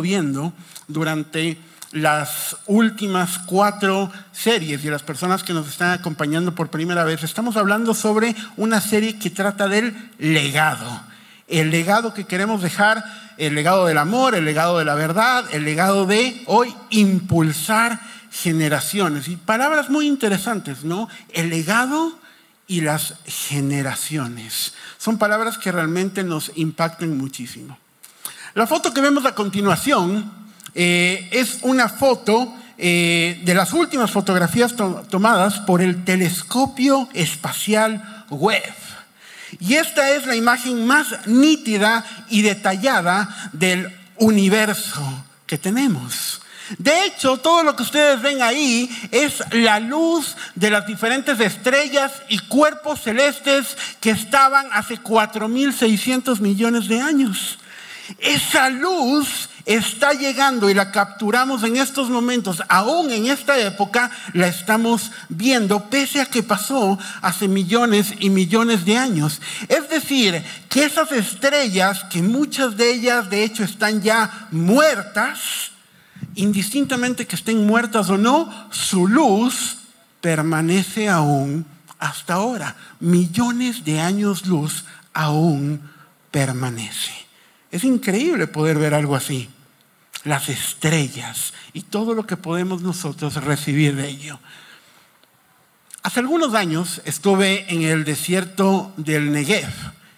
viendo durante las últimas cuatro series y las personas que nos están acompañando por primera vez, estamos hablando sobre una serie que trata del legado. El legado que queremos dejar, el legado del amor, el legado de la verdad, el legado de hoy impulsar generaciones. Y palabras muy interesantes, ¿no? El legado y las generaciones. Son palabras que realmente nos impactan muchísimo. La foto que vemos a continuación eh, es una foto eh, de las últimas fotografías tomadas por el telescopio espacial Webb. Y esta es la imagen más nítida y detallada del universo que tenemos. De hecho, todo lo que ustedes ven ahí es la luz de las diferentes estrellas y cuerpos celestes que estaban hace 4.600 millones de años. Esa luz está llegando y la capturamos en estos momentos, aún en esta época la estamos viendo, pese a que pasó hace millones y millones de años. Es decir, que esas estrellas, que muchas de ellas de hecho están ya muertas, indistintamente que estén muertas o no, su luz permanece aún hasta ahora. Millones de años luz aún permanece. Es increíble poder ver algo así. Las estrellas y todo lo que podemos nosotros recibir de ello. Hace algunos años estuve en el desierto del Negev.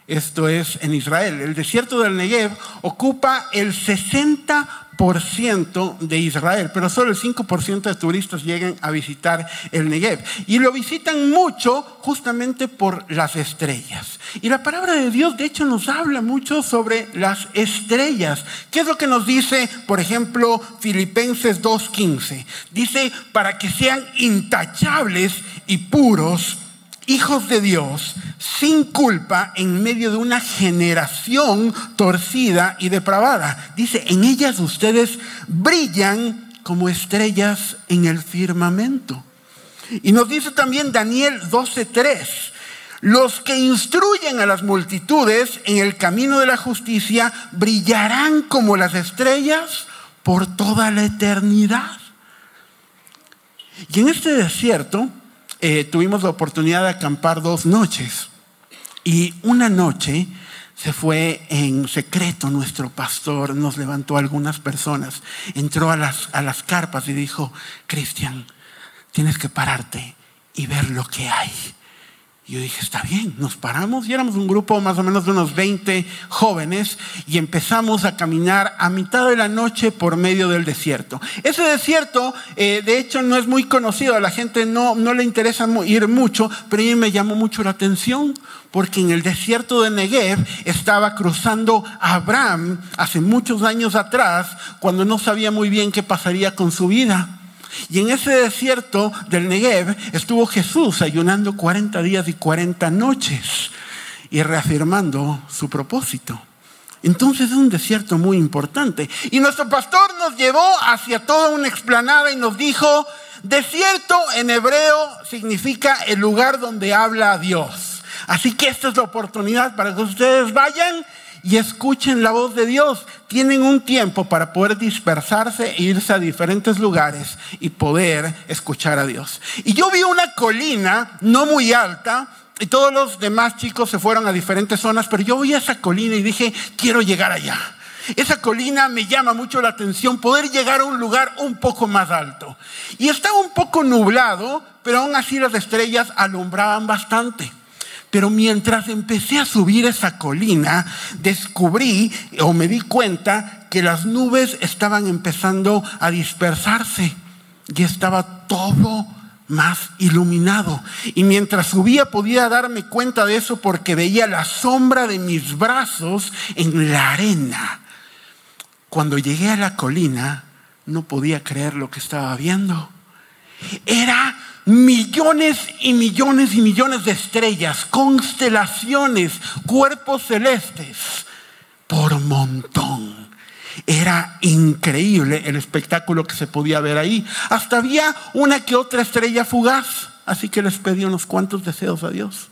Esto es en Israel. El desierto del Negev ocupa el 60 de Israel, pero solo el 5% de turistas llegan a visitar el Negev. Y lo visitan mucho justamente por las estrellas. Y la palabra de Dios, de hecho, nos habla mucho sobre las estrellas. ¿Qué es lo que nos dice, por ejemplo, Filipenses 2.15? Dice, para que sean intachables y puros hijos de Dios sin culpa en medio de una generación torcida y depravada. Dice, en ellas ustedes brillan como estrellas en el firmamento. Y nos dice también Daniel 12:3, los que instruyen a las multitudes en el camino de la justicia brillarán como las estrellas por toda la eternidad. Y en este desierto, eh, tuvimos la oportunidad de acampar dos noches. Y una noche se fue en secreto nuestro pastor, nos levantó a algunas personas, entró a las, a las carpas y dijo, Cristian, tienes que pararte y ver lo que hay. Yo dije, está bien, nos paramos y éramos un grupo más o menos de unos 20 jóvenes y empezamos a caminar a mitad de la noche por medio del desierto. Ese desierto, eh, de hecho, no es muy conocido, a la gente no, no le interesa ir mucho, pero a mí me llamó mucho la atención porque en el desierto de Negev estaba cruzando Abraham hace muchos años atrás cuando no sabía muy bien qué pasaría con su vida. Y en ese desierto del Negev estuvo Jesús ayunando 40 días y 40 noches y reafirmando su propósito. Entonces es un desierto muy importante. Y nuestro pastor nos llevó hacia toda una explanada y nos dijo, desierto en hebreo significa el lugar donde habla Dios. Así que esta es la oportunidad para que ustedes vayan y escuchen la voz de Dios. Tienen un tiempo para poder dispersarse e irse a diferentes lugares y poder escuchar a Dios. Y yo vi una colina no muy alta y todos los demás chicos se fueron a diferentes zonas, pero yo vi esa colina y dije, quiero llegar allá. Esa colina me llama mucho la atención, poder llegar a un lugar un poco más alto. Y estaba un poco nublado, pero aún así las estrellas alumbraban bastante. Pero mientras empecé a subir esa colina, descubrí o me di cuenta que las nubes estaban empezando a dispersarse y estaba todo más iluminado. Y mientras subía podía darme cuenta de eso porque veía la sombra de mis brazos en la arena. Cuando llegué a la colina, no podía creer lo que estaba viendo. Era millones y millones y millones de estrellas, constelaciones, cuerpos celestes, por montón. Era increíble el espectáculo que se podía ver ahí. Hasta había una que otra estrella fugaz. Así que les pedí unos cuantos deseos a Dios.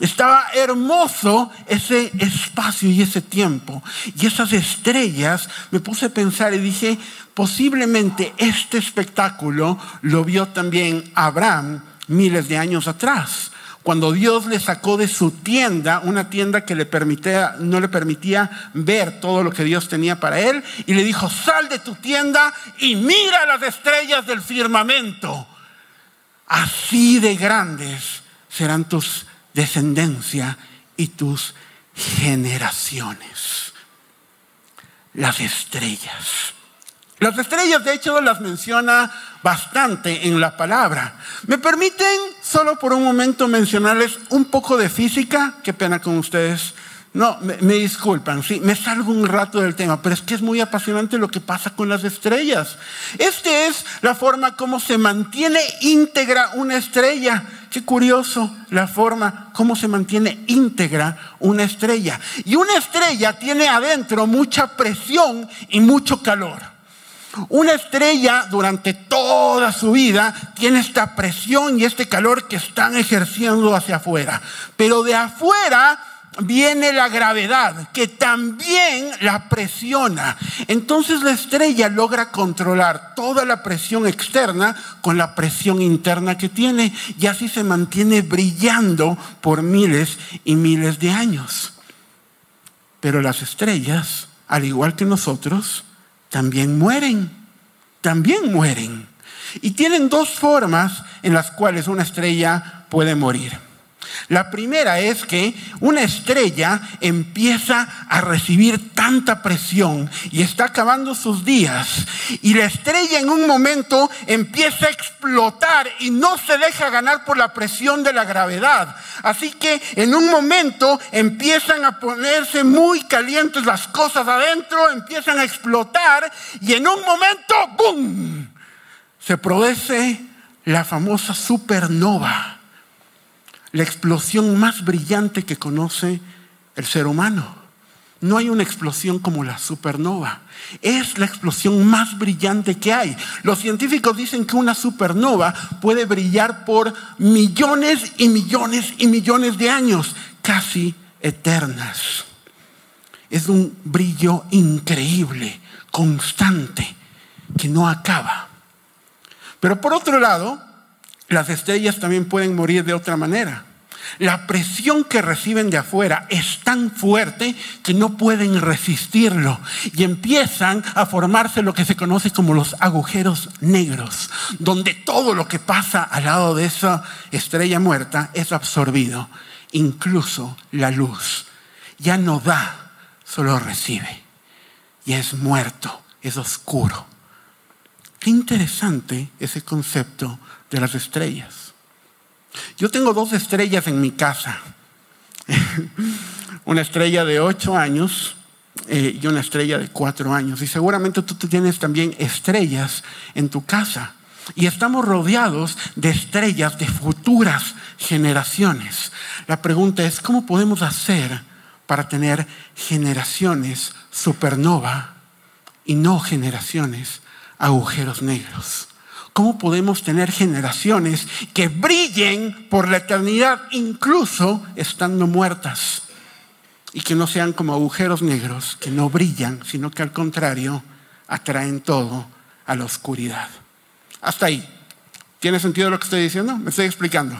Estaba hermoso ese espacio y ese tiempo. Y esas estrellas, me puse a pensar y dije, posiblemente este espectáculo lo vio también Abraham miles de años atrás cuando Dios le sacó de su tienda, una tienda que le permitía, no le permitía ver todo lo que Dios tenía para él, y le dijo, sal de tu tienda y mira las estrellas del firmamento. Así de grandes serán tus descendencia y tus generaciones. Las estrellas. Las estrellas, de hecho, las menciona bastante en la palabra. ¿Me permiten solo por un momento mencionarles un poco de física? Qué pena con ustedes. No, me, disculpan, sí, me salgo un rato del tema, pero es que es muy apasionante lo que pasa con las estrellas. Esta es la forma como se mantiene íntegra una estrella. Qué curioso la forma como se mantiene íntegra una estrella. Y una estrella tiene adentro mucha presión y mucho calor. Una estrella durante toda su vida tiene esta presión y este calor que están ejerciendo hacia afuera. Pero de afuera viene la gravedad que también la presiona. Entonces la estrella logra controlar toda la presión externa con la presión interna que tiene y así se mantiene brillando por miles y miles de años. Pero las estrellas, al igual que nosotros, también mueren, también mueren. Y tienen dos formas en las cuales una estrella puede morir. La primera es que una estrella empieza a recibir tanta presión y está acabando sus días y la estrella en un momento empieza a explotar y no se deja ganar por la presión de la gravedad. Así que en un momento empiezan a ponerse muy calientes las cosas adentro, empiezan a explotar y en un momento, ¡boom! Se produce la famosa supernova la explosión más brillante que conoce el ser humano. No hay una explosión como la supernova. Es la explosión más brillante que hay. Los científicos dicen que una supernova puede brillar por millones y millones y millones de años, casi eternas. Es un brillo increíble, constante, que no acaba. Pero por otro lado, las estrellas también pueden morir de otra manera. La presión que reciben de afuera es tan fuerte que no pueden resistirlo y empiezan a formarse lo que se conoce como los agujeros negros, donde todo lo que pasa al lado de esa estrella muerta es absorbido, incluso la luz. Ya no da, solo recibe. Y es muerto, es oscuro. Qué interesante ese concepto de las estrellas. Yo tengo dos estrellas en mi casa. una estrella de ocho años eh, y una estrella de cuatro años. Y seguramente tú tienes también estrellas en tu casa. Y estamos rodeados de estrellas de futuras generaciones. La pregunta es, ¿cómo podemos hacer para tener generaciones supernova y no generaciones agujeros negros? ¿Cómo podemos tener generaciones que brillen por la eternidad incluso estando muertas? Y que no sean como agujeros negros, que no brillan, sino que al contrario atraen todo a la oscuridad. Hasta ahí. ¿Tiene sentido lo que estoy diciendo? ¿Me estoy explicando?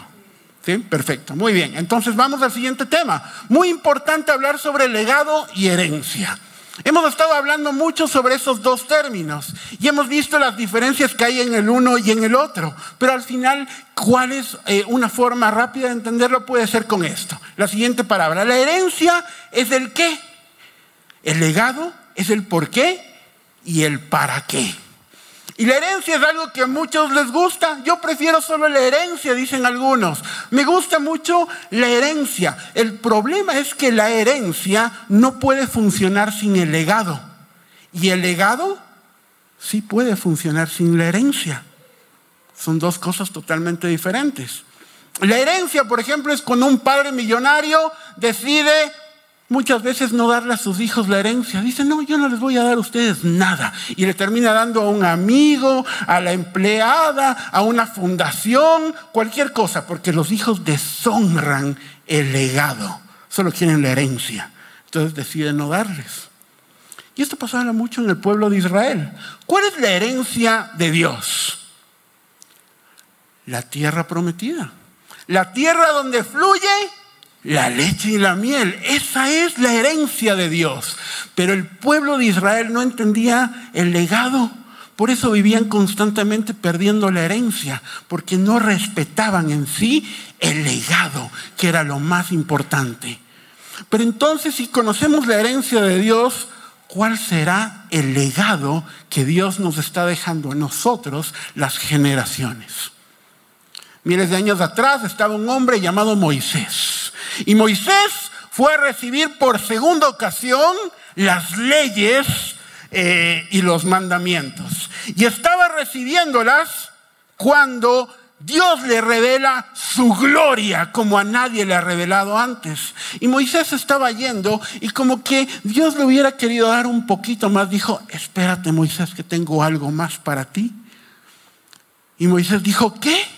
¿Sí? Perfecto. Muy bien. Entonces vamos al siguiente tema. Muy importante hablar sobre legado y herencia. Hemos estado hablando mucho sobre esos dos términos y hemos visto las diferencias que hay en el uno y en el otro. Pero al final, ¿cuál es eh, una forma rápida de entenderlo? Puede ser con esto. La siguiente palabra. La herencia es el qué. El legado es el por qué y el para qué. Y la herencia es algo que a muchos les gusta. Yo prefiero solo la herencia, dicen algunos. Me gusta mucho la herencia. El problema es que la herencia no puede funcionar sin el legado. Y el legado sí puede funcionar sin la herencia. Son dos cosas totalmente diferentes. La herencia, por ejemplo, es cuando un padre millonario decide muchas veces no darle a sus hijos la herencia. Dice, no, yo no les voy a dar a ustedes nada. Y le termina dando a un amigo, a la empleada, a una fundación, cualquier cosa, porque los hijos deshonran el legado. Solo quieren la herencia. Entonces deciden no darles. Y esto pasaba mucho en el pueblo de Israel. ¿Cuál es la herencia de Dios? La tierra prometida. La tierra donde fluye la leche y la miel. Esa es la herencia de Dios. Pero el pueblo de Israel no entendía el legado. Por eso vivían constantemente perdiendo la herencia, porque no respetaban en sí el legado, que era lo más importante. Pero entonces, si conocemos la herencia de Dios, ¿cuál será el legado que Dios nos está dejando a nosotros, las generaciones? Miles de años atrás estaba un hombre llamado Moisés. Y Moisés fue a recibir por segunda ocasión las leyes eh, y los mandamientos. Y estaba recibiéndolas cuando Dios le revela su gloria como a nadie le ha revelado antes. Y Moisés estaba yendo y como que Dios le hubiera querido dar un poquito más, dijo, espérate Moisés que tengo algo más para ti. Y Moisés dijo, ¿qué?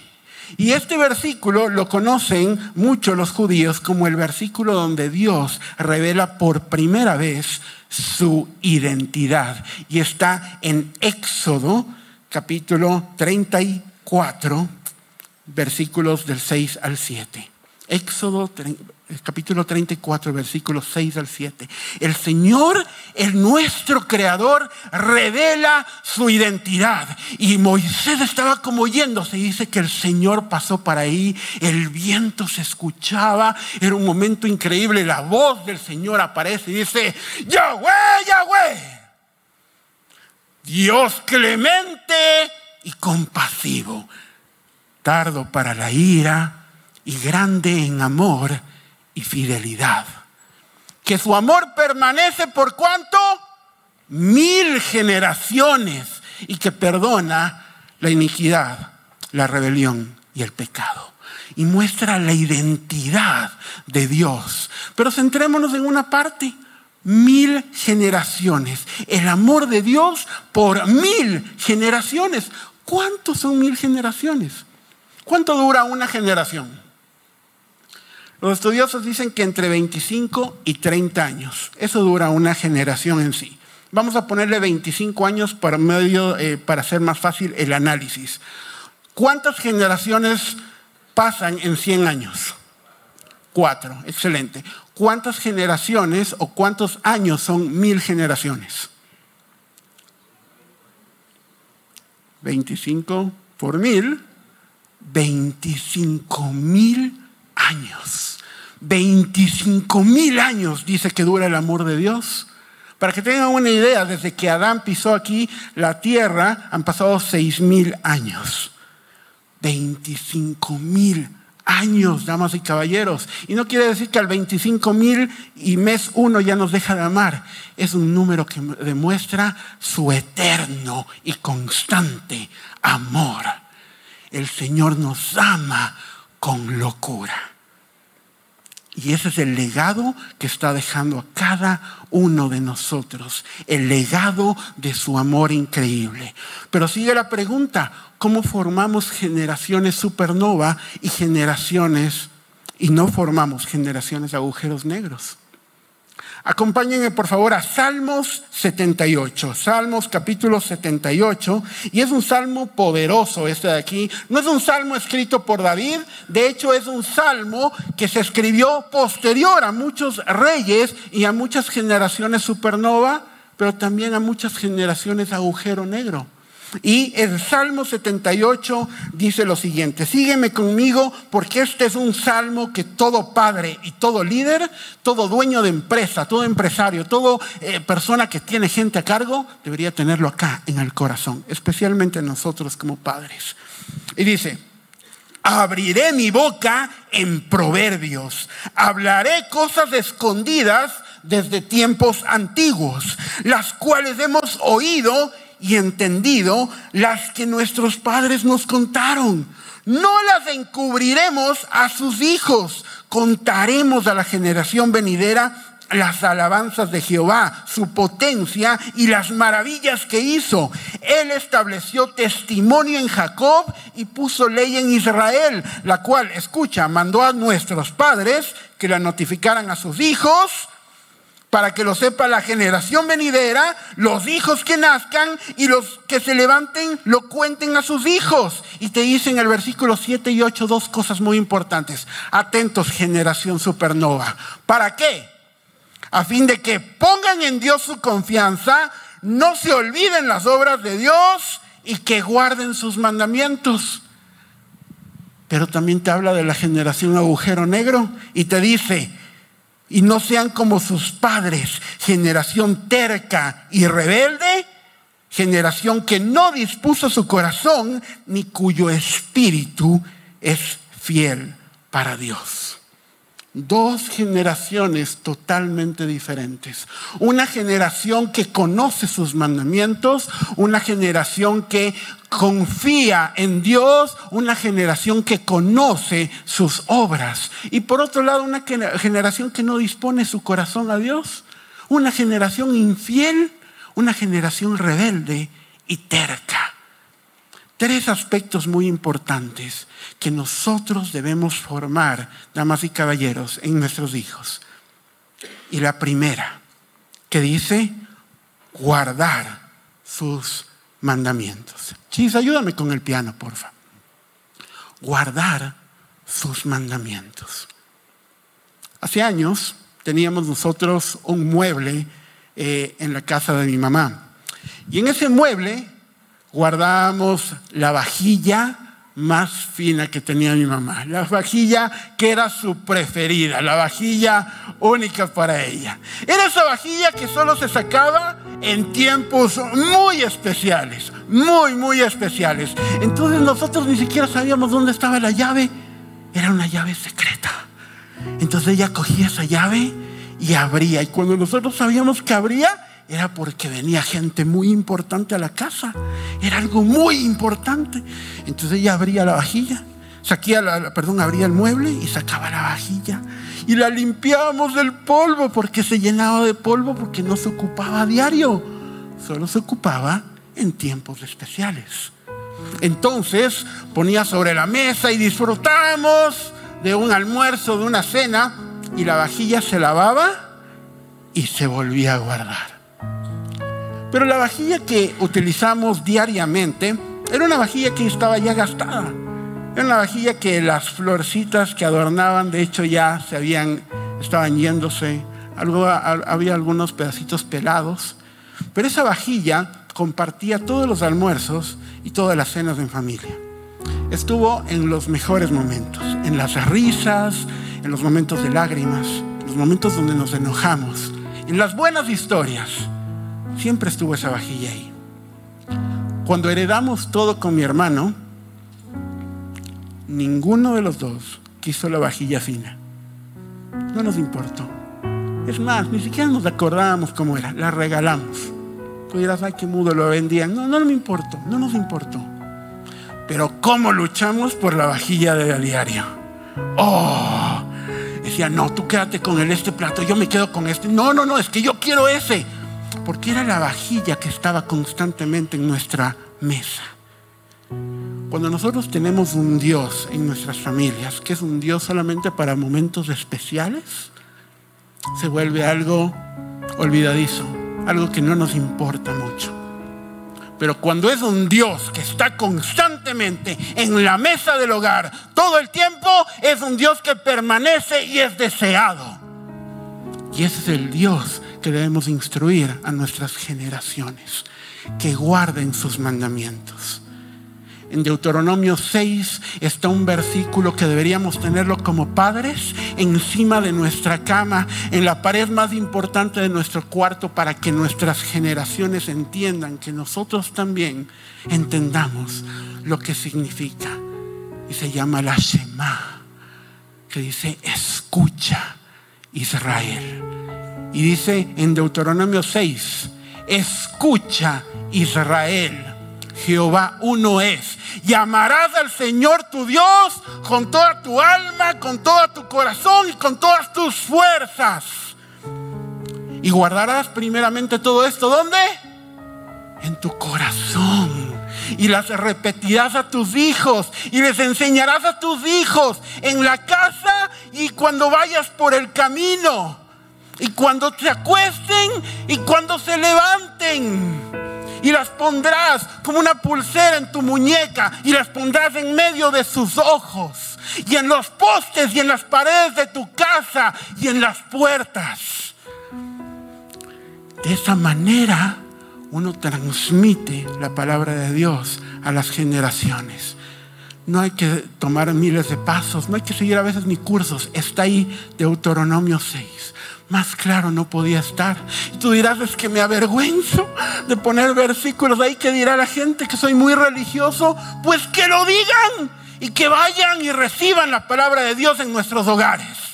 Y este versículo lo conocen mucho los judíos como el versículo donde Dios revela por primera vez su identidad. Y está en Éxodo capítulo 34, versículos del 6 al 7. Éxodo capítulo 34, versículos 6 al 7. El Señor, el nuestro creador, revela su identidad. Y Moisés estaba como yéndose. Dice que el Señor pasó para ahí, el viento se escuchaba, era un momento increíble. La voz del Señor aparece y dice, Yahweh, Yahweh. Dios clemente y compasivo, tardo para la ira y grande en amor y fidelidad. Que su amor permanece por cuánto? Mil generaciones y que perdona la iniquidad, la rebelión y el pecado. Y muestra la identidad de Dios. Pero centrémonos en una parte. Mil generaciones. El amor de Dios por mil generaciones. ¿Cuántos son mil generaciones? ¿Cuánto dura una generación? Los estudiosos dicen que entre 25 y 30 años. Eso dura una generación en sí. Vamos a ponerle 25 años para, medio, eh, para hacer más fácil el análisis. ¿Cuántas generaciones pasan en 100 años? Cuatro, excelente. ¿Cuántas generaciones o cuántos años son mil generaciones? 25 por mil, 25 mil años. 25 mil años dice que dura el amor de Dios. Para que tengan una idea, desde que Adán pisó aquí la tierra han pasado 6 mil años. 25 mil años, damas y caballeros. Y no quiere decir que al 25 mil y mes uno ya nos deja de amar. Es un número que demuestra su eterno y constante amor. El Señor nos ama con locura. Y ese es el legado que está dejando a cada uno de nosotros, el legado de su amor increíble. Pero sigue la pregunta, ¿cómo formamos generaciones supernova y generaciones, y no formamos generaciones agujeros negros? Acompáñenme por favor a Salmos 78, Salmos capítulo 78, y es un salmo poderoso este de aquí. No es un salmo escrito por David, de hecho es un salmo que se escribió posterior a muchos reyes y a muchas generaciones supernova, pero también a muchas generaciones agujero negro. Y el Salmo 78 dice lo siguiente, sígueme conmigo porque este es un salmo que todo padre y todo líder, todo dueño de empresa, todo empresario, toda eh, persona que tiene gente a cargo, debería tenerlo acá en el corazón, especialmente nosotros como padres. Y dice, abriré mi boca en proverbios, hablaré cosas escondidas desde tiempos antiguos, las cuales hemos oído entendido las que nuestros padres nos contaron. No las encubriremos a sus hijos, contaremos a la generación venidera las alabanzas de Jehová, su potencia y las maravillas que hizo. Él estableció testimonio en Jacob y puso ley en Israel, la cual, escucha, mandó a nuestros padres que la notificaran a sus hijos para que lo sepa la generación venidera, los hijos que nazcan y los que se levanten lo cuenten a sus hijos. Y te dicen en el versículo 7 y 8 dos cosas muy importantes. Atentos, generación supernova. ¿Para qué? A fin de que pongan en Dios su confianza, no se olviden las obras de Dios y que guarden sus mandamientos. Pero también te habla de la generación agujero negro y te dice, y no sean como sus padres, generación terca y rebelde, generación que no dispuso su corazón ni cuyo espíritu es fiel para Dios. Dos generaciones totalmente diferentes. Una generación que conoce sus mandamientos, una generación que confía en Dios, una generación que conoce sus obras. Y por otro lado, una generación que no dispone su corazón a Dios, una generación infiel, una generación rebelde y terca. Tres aspectos muy importantes que nosotros debemos formar, damas y caballeros, en nuestros hijos. Y la primera, que dice guardar sus mandamientos. Chis, ayúdame con el piano, porfa. Guardar sus mandamientos. Hace años teníamos nosotros un mueble eh, en la casa de mi mamá. Y en ese mueble guardábamos la vajilla más fina que tenía mi mamá, la vajilla que era su preferida, la vajilla única para ella. Era esa vajilla que solo se sacaba en tiempos muy especiales, muy, muy especiales. Entonces nosotros ni siquiera sabíamos dónde estaba la llave, era una llave secreta. Entonces ella cogía esa llave y abría, y cuando nosotros sabíamos que abría, era porque venía gente muy importante a la casa. Era algo muy importante. Entonces ella abría la vajilla, saquía la, perdón, abría el mueble y sacaba la vajilla. Y la limpiábamos del polvo porque se llenaba de polvo porque no se ocupaba diario. Solo se ocupaba en tiempos especiales. Entonces ponía sobre la mesa y disfrutamos de un almuerzo, de una cena, y la vajilla se lavaba y se volvía a guardar. Pero la vajilla que utilizamos diariamente era una vajilla que estaba ya gastada. Era una vajilla que las florcitas que adornaban, de hecho, ya se habían, estaban yéndose. Algo, había algunos pedacitos pelados. Pero esa vajilla compartía todos los almuerzos y todas las cenas en familia. Estuvo en los mejores momentos, en las risas, en los momentos de lágrimas, en los momentos donde nos enojamos, en las buenas historias Siempre estuvo esa vajilla ahí. Cuando heredamos todo con mi hermano, ninguno de los dos quiso la vajilla fina. No nos importó. Es más, ni siquiera nos acordábamos cómo era. La regalamos. Tú dirás, ay, qué mudo lo vendían. No, no me importó. No nos importó. Pero cómo luchamos por la vajilla de a diario. Oh, decía, no, tú quédate con este plato, yo me quedo con este. No, no, no, es que yo quiero ese porque era la vajilla que estaba constantemente en nuestra mesa. Cuando nosotros tenemos un Dios en nuestras familias, que es un Dios solamente para momentos especiales, se vuelve algo olvidadizo, algo que no nos importa mucho. Pero cuando es un Dios que está constantemente en la mesa del hogar todo el tiempo, es un Dios que permanece y es deseado. Y ese es el Dios que debemos instruir a nuestras generaciones, que guarden sus mandamientos. En Deuteronomio 6 está un versículo que deberíamos tenerlo como padres encima de nuestra cama, en la pared más importante de nuestro cuarto, para que nuestras generaciones entiendan, que nosotros también entendamos lo que significa. Y se llama la Shema, que dice, escucha Israel. Y dice en Deuteronomio 6, escucha Israel, Jehová uno es. Llamarás al Señor tu Dios con toda tu alma, con todo tu corazón y con todas tus fuerzas. Y guardarás primeramente todo esto, ¿dónde? En tu corazón. Y las repetirás a tus hijos y les enseñarás a tus hijos en la casa y cuando vayas por el camino. Y cuando te acuesten y cuando se levanten y las pondrás como una pulsera en tu muñeca y las pondrás en medio de sus ojos y en los postes y en las paredes de tu casa y en las puertas. De esa manera uno transmite la palabra de Dios a las generaciones. No hay que tomar miles de pasos, no hay que seguir a veces ni cursos. Está ahí Deuteronomio 6. Más claro no podía estar. Y tú dirás, es que me avergüenzo de poner versículos ahí que dirá la gente que soy muy religioso. Pues que lo digan y que vayan y reciban la palabra de Dios en nuestros hogares.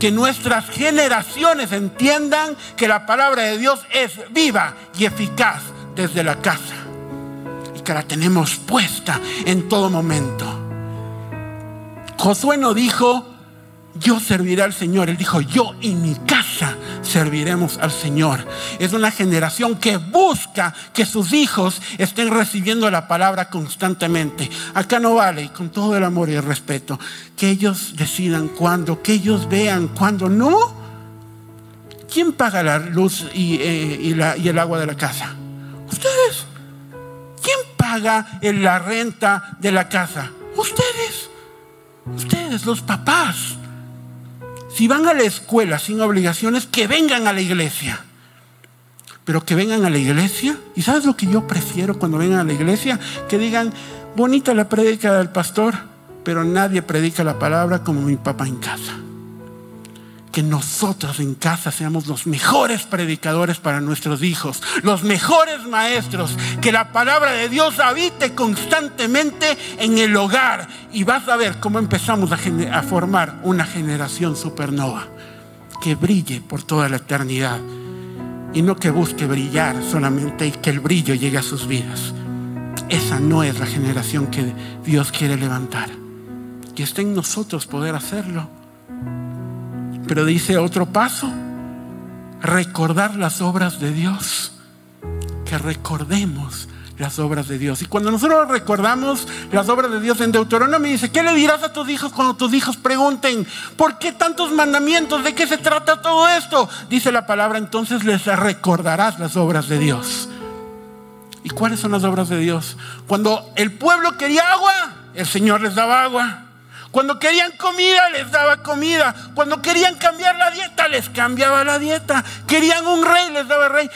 Que nuestras generaciones entiendan que la palabra de Dios es viva y eficaz desde la casa. Y que la tenemos puesta en todo momento. Josué no dijo, yo serviré al Señor. Él dijo, yo y mi casa serviremos al Señor. Es una generación que busca que sus hijos estén recibiendo la palabra constantemente. Acá no vale, con todo el amor y el respeto, que ellos decidan cuándo, que ellos vean cuándo. No. ¿Quién paga la luz y, eh, y el agua de la casa? Ustedes. ¿Quién paga la renta de la casa? Ustedes. Ustedes, los papás. Si van a la escuela sin obligaciones, que vengan a la iglesia. Pero que vengan a la iglesia. ¿Y sabes lo que yo prefiero cuando vengan a la iglesia? Que digan, bonita la predica del pastor, pero nadie predica la palabra como mi papá en casa que nosotros en casa seamos los mejores predicadores para nuestros hijos, los mejores maestros, que la palabra de Dios habite constantemente en el hogar y vas a ver cómo empezamos a, formar una generación supernova que brille por toda la eternidad y no que busque brillar solamente y que el brillo llegue a sus vidas. Esa no es la generación que Dios quiere levantar. Que esté en nosotros poder hacerlo pero dice otro paso, recordar las obras de Dios. Que recordemos las obras de Dios. Y cuando nosotros recordamos las obras de Dios en Deuteronomio, dice, ¿qué le dirás a tus hijos cuando tus hijos pregunten, ¿por qué tantos mandamientos? ¿De qué se trata todo esto? Dice la palabra, entonces les recordarás las obras de Dios. ¿Y cuáles son las obras de Dios? Cuando el pueblo quería agua, el Señor les daba agua. Cuando querían comida, les daba comida. Cuando querían cambiar la dieta, les cambiaba la dieta. Querían un rey, les daba rey.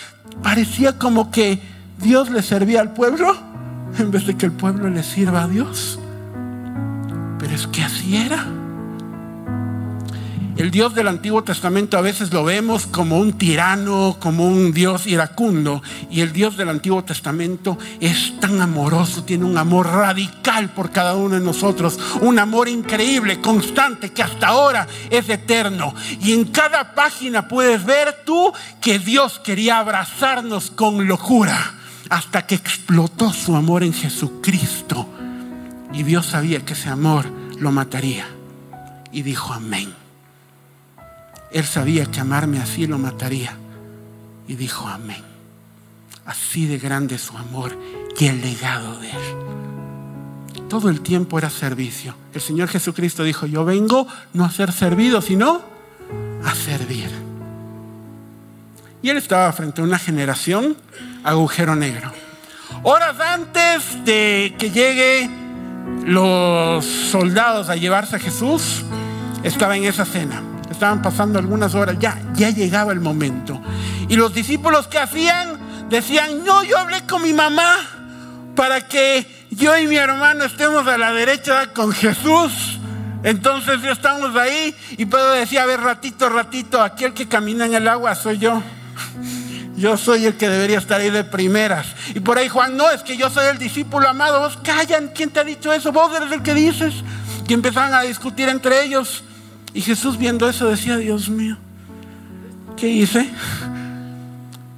Parecía como que Dios les servía al pueblo en vez de que el pueblo le sirva a Dios. Pero es que así era. El Dios del Antiguo Testamento a veces lo vemos como un tirano, como un Dios iracundo. Y el Dios del Antiguo Testamento es tan amoroso, tiene un amor radical por cada uno de nosotros. Un amor increíble, constante, que hasta ahora es eterno. Y en cada página puedes ver tú que Dios quería abrazarnos con locura hasta que explotó su amor en Jesucristo. Y Dios sabía que ese amor lo mataría. Y dijo amén. Él sabía que amarme así lo mataría. Y dijo, amén. Así de grande su amor y el legado de Él. Todo el tiempo era servicio. El Señor Jesucristo dijo, yo vengo no a ser servido, sino a servir. Y Él estaba frente a una generación agujero negro. Horas antes de que llegue los soldados a llevarse a Jesús, estaba en esa cena estaban pasando algunas horas, ya, ya llegaba el momento. Y los discípulos que hacían, decían, no, yo hablé con mi mamá para que yo y mi hermano estemos a la derecha con Jesús. Entonces ya estamos ahí y Pedro decía, a ver, ratito, ratito, aquel que camina en el agua soy yo. Yo soy el que debería estar ahí de primeras. Y por ahí Juan, no, es que yo soy el discípulo amado. Vos callan, ¿quién te ha dicho eso? Vos eres el que dices. Y empezaban a discutir entre ellos. Y Jesús viendo eso decía, Dios mío, ¿qué hice?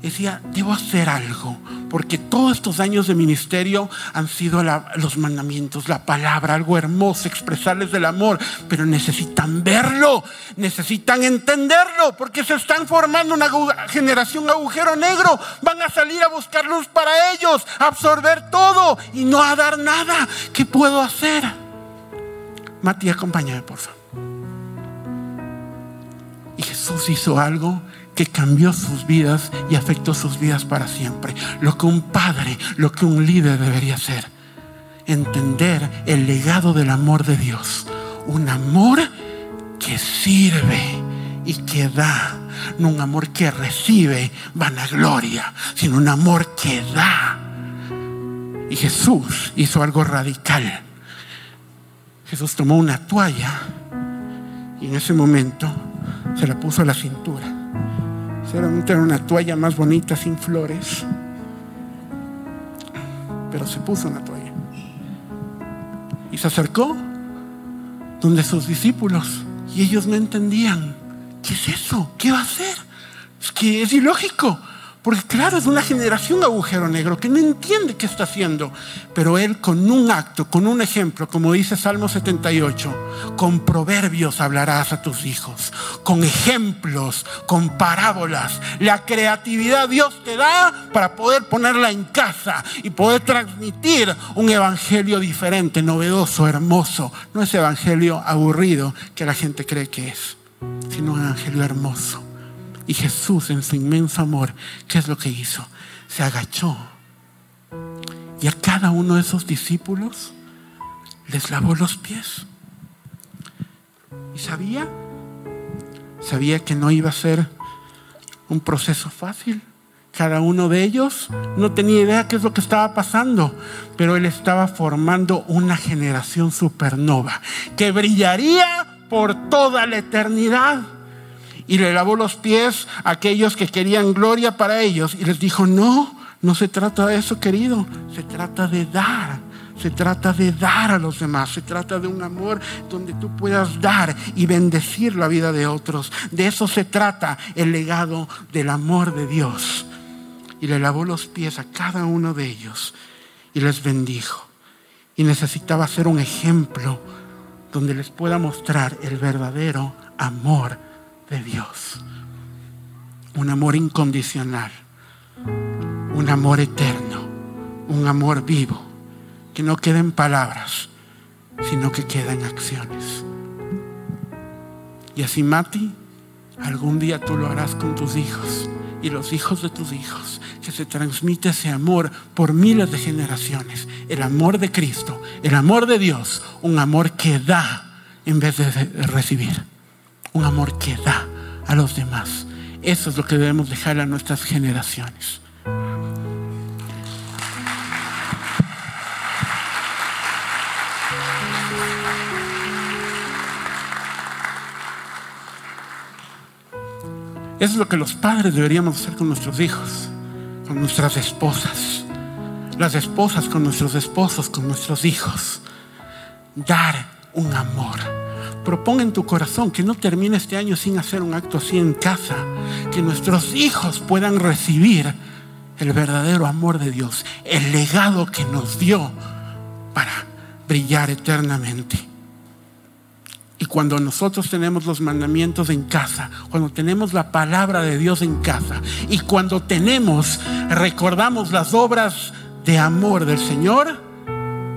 Decía, debo hacer algo, porque todos estos años de ministerio han sido los mandamientos, la palabra, algo hermoso, expresarles del amor, pero necesitan verlo, necesitan entenderlo, porque se están formando una generación agujero negro, van a salir a buscar luz para ellos, absorber todo y no a dar nada. ¿Qué puedo hacer? Mati, acompáñame, por favor. Jesús hizo algo que cambió sus vidas y afectó sus vidas para siempre. Lo que un padre, lo que un líder debería hacer. Entender el legado del amor de Dios. Un amor que sirve y que da. No un amor que recibe vanagloria, sino un amor que da. Y Jesús hizo algo radical. Jesús tomó una toalla y en ese momento se la puso a la cintura Seguramente era una toalla más bonita sin flores. Pero se puso una toalla. Y se acercó donde sus discípulos. Y ellos no entendían. ¿Qué es eso? ¿Qué va a hacer? Es que es ilógico. Porque claro, es una generación agujero negro que no entiende qué está haciendo. Pero Él con un acto, con un ejemplo, como dice Salmo 78, con proverbios hablarás a tus hijos, con ejemplos, con parábolas. La creatividad Dios te da para poder ponerla en casa y poder transmitir un evangelio diferente, novedoso, hermoso. No es evangelio aburrido que la gente cree que es, sino un evangelio hermoso y Jesús en su inmenso amor, ¿qué es lo que hizo? Se agachó. Y a cada uno de esos discípulos les lavó los pies. Y sabía, sabía que no iba a ser un proceso fácil. Cada uno de ellos no tenía idea qué es lo que estaba pasando, pero él estaba formando una generación supernova que brillaría por toda la eternidad y le lavó los pies a aquellos que querían gloria para ellos y les dijo, no, no se trata de eso, querido, se trata de dar. Se trata de dar a los demás, se trata de un amor donde tú puedas dar y bendecir la vida de otros. De eso se trata el legado del amor de Dios. Y le lavó los pies a cada uno de ellos y les bendijo. Y necesitaba ser un ejemplo donde les pueda mostrar el verdadero amor de Dios. Un amor incondicional, un amor eterno, un amor vivo, que no queda en palabras, sino que queda en acciones. Y así, Mati, algún día tú lo harás con tus hijos y los hijos de tus hijos, que se transmite ese amor por miles de generaciones, el amor de Cristo, el amor de Dios, un amor que da en vez de recibir un amor que da a los demás. Eso es lo que debemos dejar a nuestras generaciones. Eso es lo que los padres deberíamos hacer con nuestros hijos, con nuestras esposas, las esposas con nuestros esposos, con nuestros hijos. Dar un amor proponga en tu corazón que no termine este año sin hacer un acto así en casa, que nuestros hijos puedan recibir el verdadero amor de Dios, el legado que nos dio para brillar eternamente. Y cuando nosotros tenemos los mandamientos en casa, cuando tenemos la palabra de Dios en casa y cuando tenemos, recordamos las obras de amor del Señor,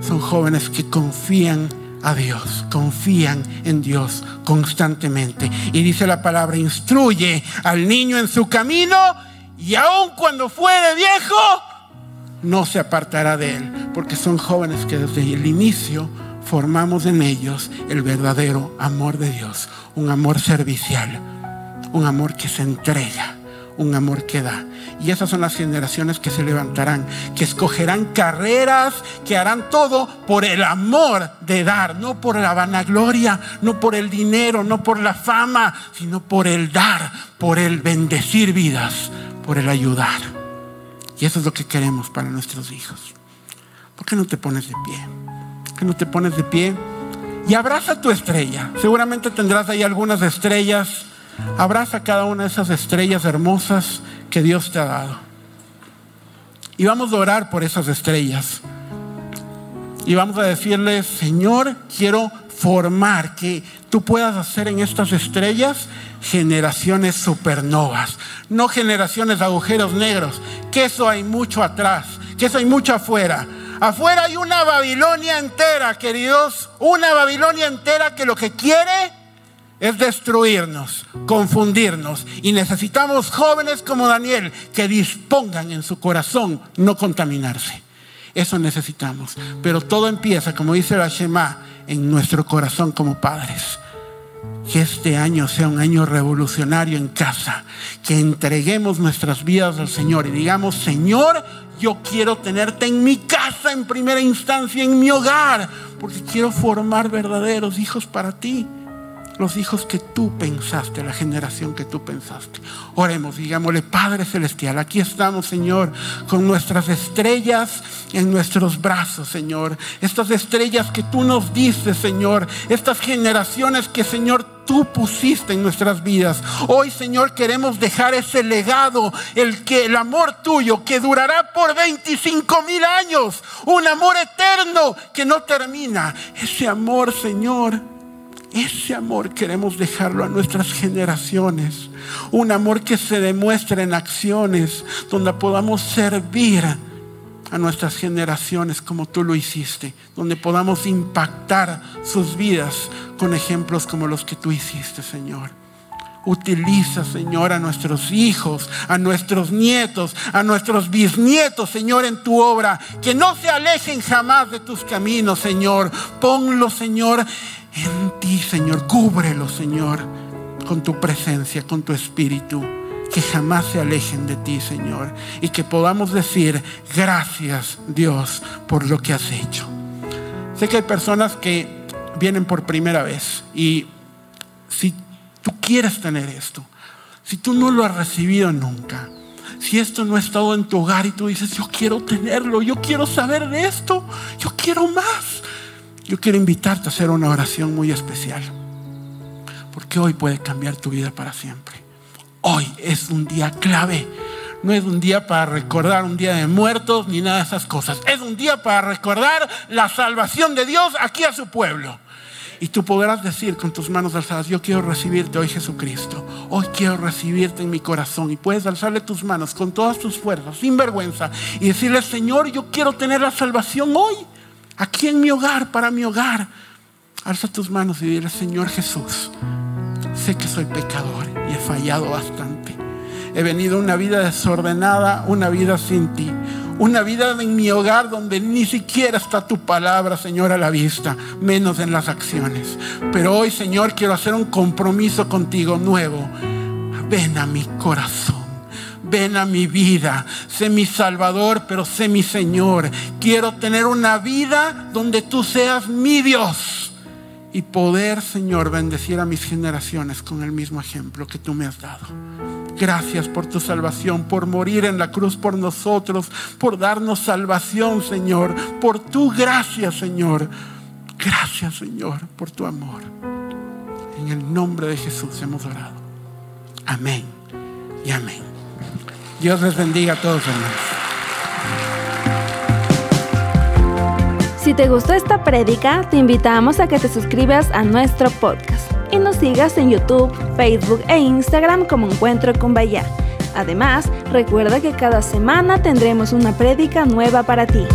son jóvenes que confían a Dios, confían en Dios constantemente. Y dice la palabra, instruye al niño en su camino y aun cuando fuere viejo, no se apartará de él, porque son jóvenes que desde el inicio formamos en ellos el verdadero amor de Dios, un amor servicial, un amor que se entrega, un amor que da. Y esas son las generaciones que se levantarán, que escogerán carreras, que harán todo por el amor de dar, no por la vanagloria, no por el dinero, no por la fama, sino por el dar, por el bendecir vidas, por el ayudar. Y eso es lo que queremos para nuestros hijos. ¿Por qué no te pones de pie? ¿Por qué no te pones de pie? Y abraza tu estrella. Seguramente tendrás ahí algunas estrellas. Abraza cada una de esas estrellas hermosas que Dios te ha dado. Y vamos a orar por esas estrellas. Y vamos a decirle, Señor, quiero formar, que tú puedas hacer en estas estrellas generaciones supernovas, no generaciones agujeros negros, que eso hay mucho atrás, que eso hay mucho afuera. Afuera hay una Babilonia entera, queridos, una Babilonia entera que lo que quiere es destruirnos, confundirnos. Y necesitamos jóvenes como Daniel que dispongan en su corazón no contaminarse. Eso necesitamos. Pero todo empieza, como dice la Shema, en nuestro corazón como padres. Que este año sea un año revolucionario en casa. Que entreguemos nuestras vidas al Señor y digamos, Señor, yo quiero tenerte en mi casa en primera instancia, en mi hogar, porque quiero formar verdaderos hijos para ti los hijos que tú pensaste, la generación que tú pensaste. Oremos, digámosle, Padre Celestial, aquí estamos, Señor, con nuestras estrellas en nuestros brazos, Señor. Estas estrellas que tú nos dices, Señor. Estas generaciones que, Señor, tú pusiste en nuestras vidas. Hoy, Señor, queremos dejar ese legado, el que el amor tuyo que durará por 25 mil años, un amor eterno que no termina. Ese amor, Señor, ese amor queremos dejarlo a nuestras generaciones. Un amor que se demuestre en acciones, donde podamos servir a nuestras generaciones como tú lo hiciste, donde podamos impactar sus vidas con ejemplos como los que tú hiciste, Señor. Utiliza, Señor, a nuestros hijos, a nuestros nietos, a nuestros bisnietos, Señor, en tu obra. Que no se alejen jamás de tus caminos, Señor. Ponlo, Señor, en ti, Señor. Cúbrelo, Señor, con tu presencia, con tu espíritu. Que jamás se alejen de ti, Señor. Y que podamos decir, gracias, Dios, por lo que has hecho. Sé que hay personas que vienen por primera vez y si tú quieres tener esto, si tú no lo has recibido nunca, si esto no ha estado en tu hogar y tú dices, yo quiero tenerlo, yo quiero saber de esto, yo quiero más, yo quiero invitarte a hacer una oración muy especial. Porque hoy puede cambiar tu vida para siempre. Hoy es un día clave. No es un día para recordar un día de muertos ni nada de esas cosas. Es un día para recordar la salvación de Dios aquí a su pueblo. Y tú podrás decir con tus manos alzadas, yo quiero recibirte hoy Jesucristo. Hoy quiero recibirte en mi corazón. Y puedes alzarle tus manos con todas tus fuerzas, sin vergüenza. Y decirle, Señor, yo quiero tener la salvación hoy aquí en mi hogar, para mi hogar. Alza tus manos y dile, Señor Jesús, sé que soy pecador y he fallado bastante. He venido una vida desordenada, una vida sin ti. Una vida en mi hogar donde ni siquiera está tu palabra, Señor, a la vista, menos en las acciones. Pero hoy, Señor, quiero hacer un compromiso contigo nuevo. Ven a mi corazón ven a mi vida, sé mi Salvador, pero sé mi Señor. Quiero tener una vida donde tú seas mi Dios y poder, Señor, bendecir a mis generaciones con el mismo ejemplo que tú me has dado. Gracias por tu salvación, por morir en la cruz por nosotros, por darnos salvación, Señor, por tu gracia, Señor. Gracias, Señor, por tu amor. En el nombre de Jesús hemos orado. Amén y amén. Dios les bendiga a todos, hermanos. Si te gustó esta prédica, te invitamos a que te suscribas a nuestro podcast y nos sigas en YouTube, Facebook e Instagram como Encuentro con Bahía. Además, recuerda que cada semana tendremos una prédica nueva para ti.